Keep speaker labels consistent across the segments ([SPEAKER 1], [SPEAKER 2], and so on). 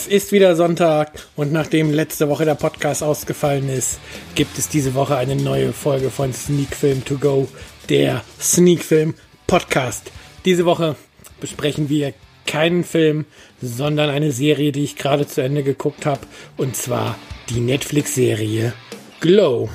[SPEAKER 1] Es ist wieder Sonntag und nachdem letzte Woche der Podcast ausgefallen ist, gibt es diese Woche eine neue Folge von Sneak Film To Go, der Sneak Film Podcast. Diese Woche besprechen wir keinen Film, sondern eine Serie, die ich gerade zu Ende geguckt habe, und zwar die Netflix-Serie Glow.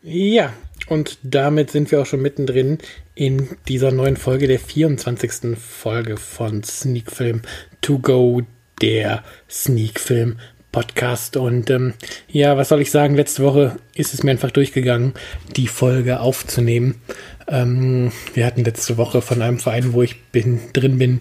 [SPEAKER 1] Ja, und damit sind wir auch schon mittendrin in dieser neuen Folge, der 24. Folge von Sneak Film To Go, der Sneak Film Podcast. Und ähm, ja, was soll ich sagen? Letzte Woche ist es mir einfach durchgegangen, die Folge aufzunehmen. Ähm, wir hatten letzte Woche von einem Verein, wo ich bin, drin bin,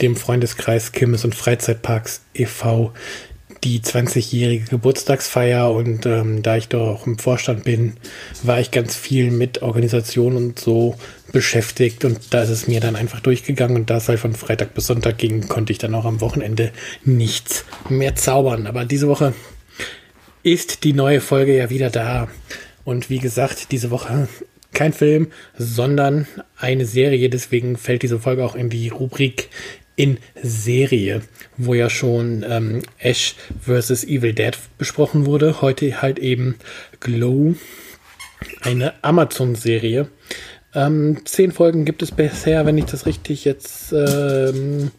[SPEAKER 1] dem Freundeskreis Kirmes und Freizeitparks e.V die 20-jährige Geburtstagsfeier und ähm, da ich doch im Vorstand bin, war ich ganz viel mit Organisation und so beschäftigt und da ist es mir dann einfach durchgegangen und da es halt von Freitag bis Sonntag ging, konnte ich dann auch am Wochenende nichts mehr zaubern. Aber diese Woche ist die neue Folge ja wieder da und wie gesagt, diese Woche kein Film, sondern eine Serie. Deswegen fällt diese Folge auch in die Rubrik in Serie, wo ja schon ähm, Ash vs. Evil Dead besprochen wurde. Heute halt eben Glow, eine Amazon-Serie. Ähm, zehn Folgen gibt es bisher, wenn ich das richtig jetzt ähm,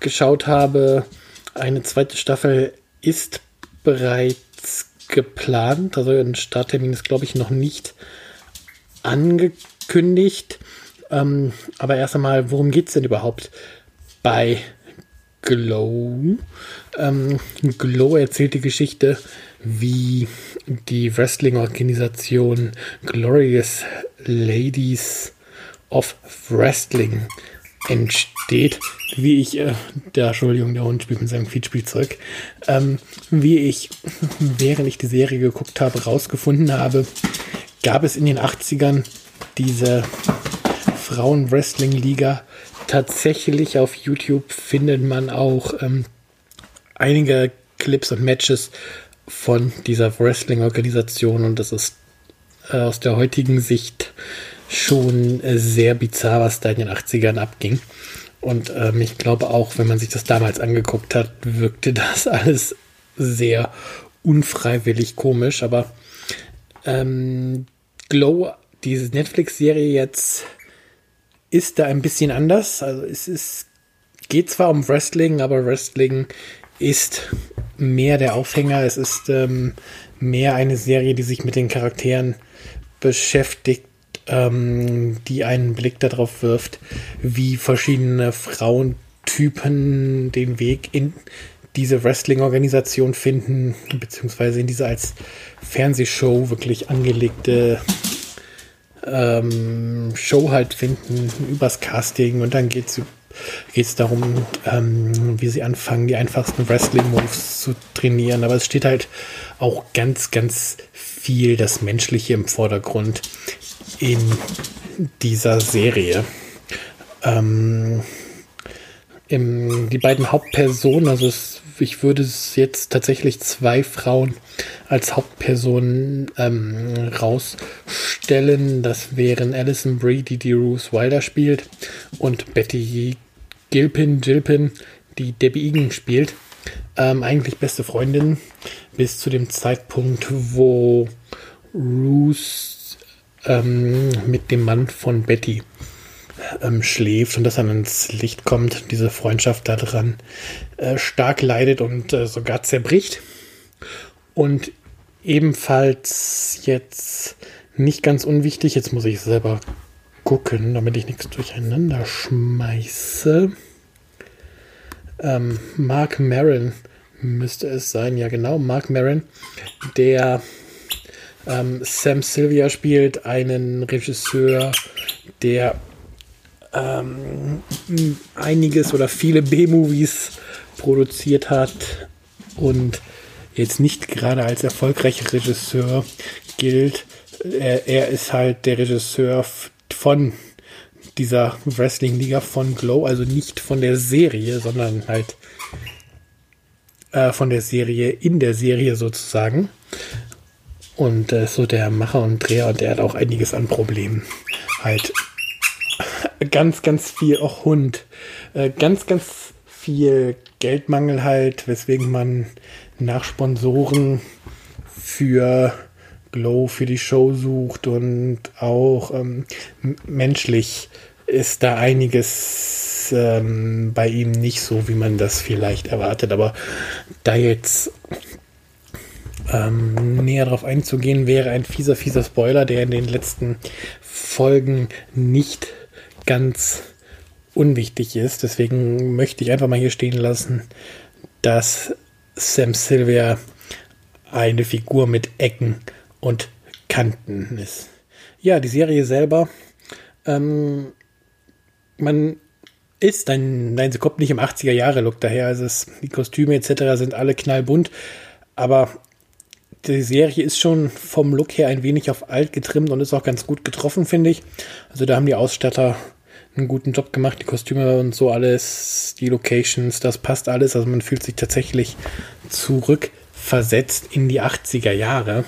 [SPEAKER 1] geschaut habe. Eine zweite Staffel ist bereits geplant. Also ein Starttermin ist, glaube ich, noch nicht angekündigt. Ähm, aber erst einmal, worum geht es denn überhaupt? Bei Glow. Ähm, Glow erzählt die Geschichte, wie die Wrestling-Organisation Glorious Ladies of Wrestling entsteht, wie ich, äh, der Entschuldigung, der Hund spielt mit seinem Feedspielzeug, ähm, wie ich, während ich die Serie geguckt habe, rausgefunden habe, gab es in den 80ern diese Frauen-Wrestling-Liga tatsächlich auf YouTube findet man auch ähm, einige Clips und Matches von dieser Wrestling-Organisation und das ist äh, aus der heutigen Sicht schon äh, sehr bizarr, was da in den 80ern abging. Und ähm, ich glaube auch, wenn man sich das damals angeguckt hat, wirkte das alles sehr unfreiwillig komisch. Aber ähm, Glow, diese Netflix-Serie jetzt ist da ein bisschen anders. Also es ist, geht zwar um Wrestling, aber Wrestling ist mehr der Aufhänger. Es ist ähm, mehr eine Serie, die sich mit den Charakteren beschäftigt, ähm, die einen Blick darauf wirft, wie verschiedene Frauentypen den Weg in diese Wrestling-Organisation finden, beziehungsweise in diese als Fernsehshow wirklich angelegte ähm, Show halt finden übers Casting und dann geht es darum, ähm, wie sie anfangen, die einfachsten Wrestling-Moves zu trainieren. Aber es steht halt auch ganz, ganz viel das Menschliche im Vordergrund in dieser Serie. Ähm, im, die beiden Hauptpersonen, also es, ich würde es jetzt tatsächlich zwei Frauen als Hauptpersonen ähm, rausstellen. Das wären Alison Brie, die die Ruth Wilder spielt, und Betty Gilpin, Gilpin, die Debbie Egan spielt. Ähm, eigentlich beste Freundin bis zu dem Zeitpunkt, wo Ruth ähm, mit dem Mann von Betty ähm, schläft und das dann ins Licht kommt, diese Freundschaft daran äh, stark leidet und äh, sogar zerbricht. Und ebenfalls jetzt nicht ganz unwichtig, jetzt muss ich selber gucken, damit ich nichts durcheinander schmeiße. Ähm, Mark Maron müsste es sein, ja genau, Mark Maron, der ähm, Sam Sylvia spielt, einen Regisseur, der ähm, einiges oder viele B-Movies produziert hat und jetzt nicht gerade als erfolgreicher Regisseur gilt. Er, er ist halt der Regisseur von dieser Wrestling-Liga von Glow, also nicht von der Serie, sondern halt äh, von der Serie in der Serie sozusagen. Und äh, so der Macher und Dreher, und der hat auch einiges an Problemen. Halt ganz, ganz viel, auch Hund, äh, ganz, ganz viel Geldmangel halt, weswegen man nach Sponsoren für Glow, für die Show sucht und auch ähm, menschlich ist da einiges ähm, bei ihm nicht so, wie man das vielleicht erwartet. Aber da jetzt ähm, näher darauf einzugehen, wäre ein fieser, fieser Spoiler, der in den letzten Folgen nicht ganz unwichtig ist. Deswegen möchte ich einfach mal hier stehen lassen, dass Sam Silver eine Figur mit Ecken und Kanten ist. Ja, die Serie selber, ähm, man ist, nein, nein, sie kommt nicht im 80er-Jahre-Look daher. Also es, die Kostüme etc. sind alle knallbunt, aber die Serie ist schon vom Look her ein wenig auf alt getrimmt und ist auch ganz gut getroffen, finde ich. Also da haben die Ausstatter einen guten Job gemacht, die Kostüme und so alles, die Locations, das passt alles. Also man fühlt sich tatsächlich zurückversetzt in die 80er Jahre.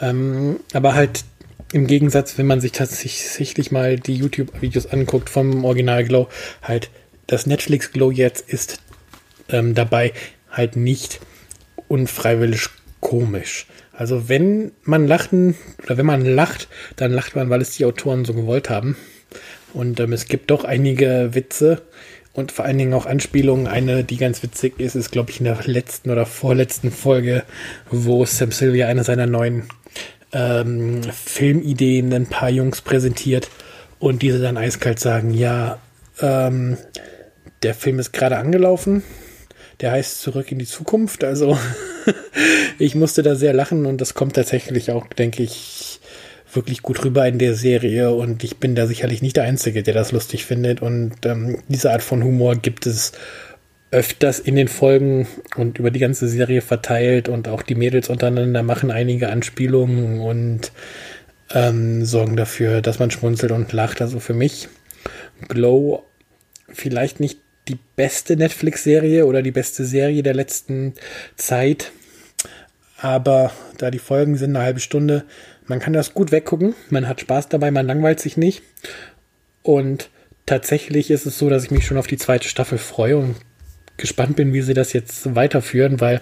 [SPEAKER 1] Ähm, aber halt im Gegensatz, wenn man sich tatsächlich mal die YouTube-Videos anguckt vom Original Glow, halt das Netflix Glow jetzt ist ähm, dabei halt nicht unfreiwillig komisch. Also wenn man lachen oder wenn man lacht, dann lacht man, weil es die Autoren so gewollt haben. Und ähm, es gibt doch einige Witze und vor allen Dingen auch Anspielungen. Eine, die ganz witzig ist, ist, glaube ich, in der letzten oder vorletzten Folge, wo Sam Sylvia eine seiner neuen ähm, Filmideen ein paar Jungs präsentiert und diese dann eiskalt sagen, ja, ähm, der Film ist gerade angelaufen, der heißt Zurück in die Zukunft. Also ich musste da sehr lachen und das kommt tatsächlich auch, denke ich, wirklich gut rüber in der Serie und ich bin da sicherlich nicht der Einzige, der das lustig findet und ähm, diese Art von Humor gibt es öfters in den Folgen und über die ganze Serie verteilt und auch die Mädels untereinander machen einige Anspielungen und ähm, sorgen dafür, dass man schmunzelt und lacht. Also für mich Glow vielleicht nicht die beste Netflix-Serie oder die beste Serie der letzten Zeit. Aber da die Folgen sind eine halbe Stunde, man kann das gut weggucken. Man hat Spaß dabei, man langweilt sich nicht. Und tatsächlich ist es so, dass ich mich schon auf die zweite Staffel freue und gespannt bin, wie sie das jetzt weiterführen, weil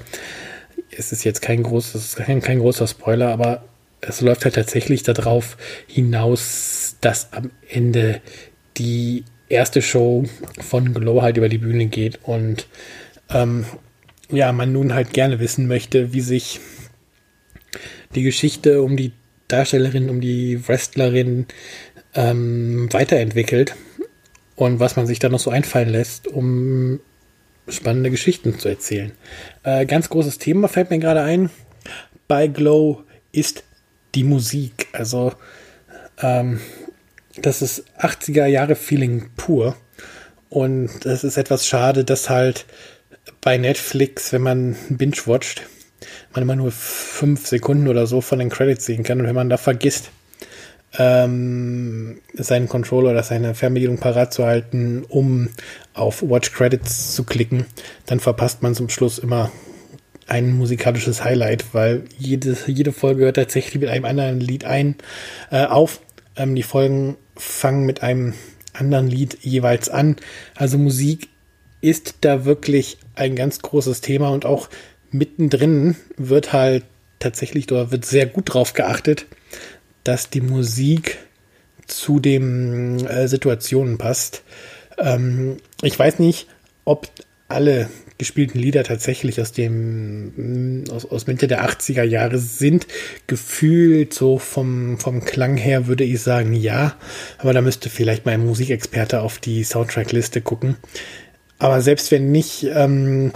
[SPEAKER 1] es ist jetzt kein großes, kein, kein großer Spoiler, aber es läuft halt tatsächlich darauf hinaus, dass am Ende die erste Show von Glow halt über die Bühne geht und ähm, ja, man nun halt gerne wissen möchte, wie sich die Geschichte um die Darstellerin, um die Wrestlerin ähm, weiterentwickelt und was man sich da noch so einfallen lässt, um spannende Geschichten zu erzählen. Äh, ganz großes Thema fällt mir gerade ein. Bei Glow ist die Musik. Also ähm, das ist 80er Jahre Feeling pur. Und es ist etwas schade, dass halt bei Netflix, wenn man binge-watcht, man immer nur fünf Sekunden oder so von den Credits sehen kann. Und wenn man da vergisst, ähm, seinen Controller oder seine Fernbedienung parat zu halten, um auf Watch Credits zu klicken, dann verpasst man zum Schluss immer ein musikalisches Highlight, weil jede, jede Folge hört tatsächlich mit einem anderen Lied ein, äh, auf. Ähm, die Folgen fangen mit einem anderen Lied jeweils an. Also Musik ist da wirklich ein ganz großes Thema und auch mittendrin wird halt tatsächlich, da wird sehr gut drauf geachtet, dass die Musik zu den äh, Situationen passt. Ähm, ich weiß nicht, ob alle gespielten Lieder tatsächlich aus dem aus, aus Mitte der 80er Jahre sind. Gefühlt so vom, vom Klang her würde ich sagen ja. Aber da müsste vielleicht mal ein Musikexperte auf die Soundtrackliste gucken. Aber selbst wenn nicht, ähm,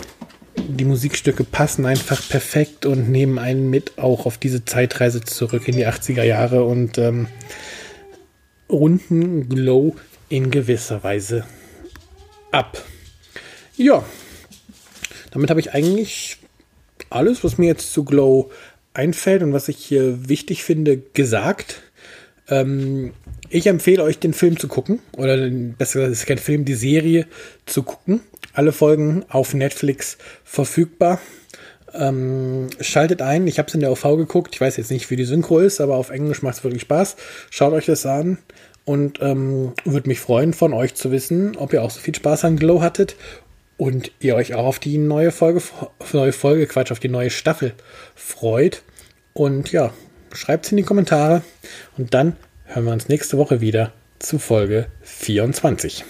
[SPEAKER 1] die Musikstücke passen einfach perfekt und nehmen einen mit auch auf diese Zeitreise zurück in die 80er Jahre und ähm, runden Glow in gewisser Weise ab. Ja, damit habe ich eigentlich alles, was mir jetzt zu Glow einfällt und was ich hier wichtig finde, gesagt. Ähm, ich empfehle euch, den Film zu gucken. Oder besser gesagt, es ist kein Film, die Serie zu gucken. Alle Folgen auf Netflix verfügbar. Ähm, schaltet ein. Ich habe es in der OV geguckt. Ich weiß jetzt nicht, wie die Synchro ist, aber auf Englisch macht es wirklich Spaß. Schaut euch das an und ähm, würde mich freuen, von euch zu wissen, ob ihr auch so viel Spaß an Glow hattet und ihr euch auch auf die neue Folge, neue Folge, Quatsch, auf die neue Staffel freut. Und ja, schreibt es in die Kommentare und dann hören wir uns nächste Woche wieder zu Folge 24.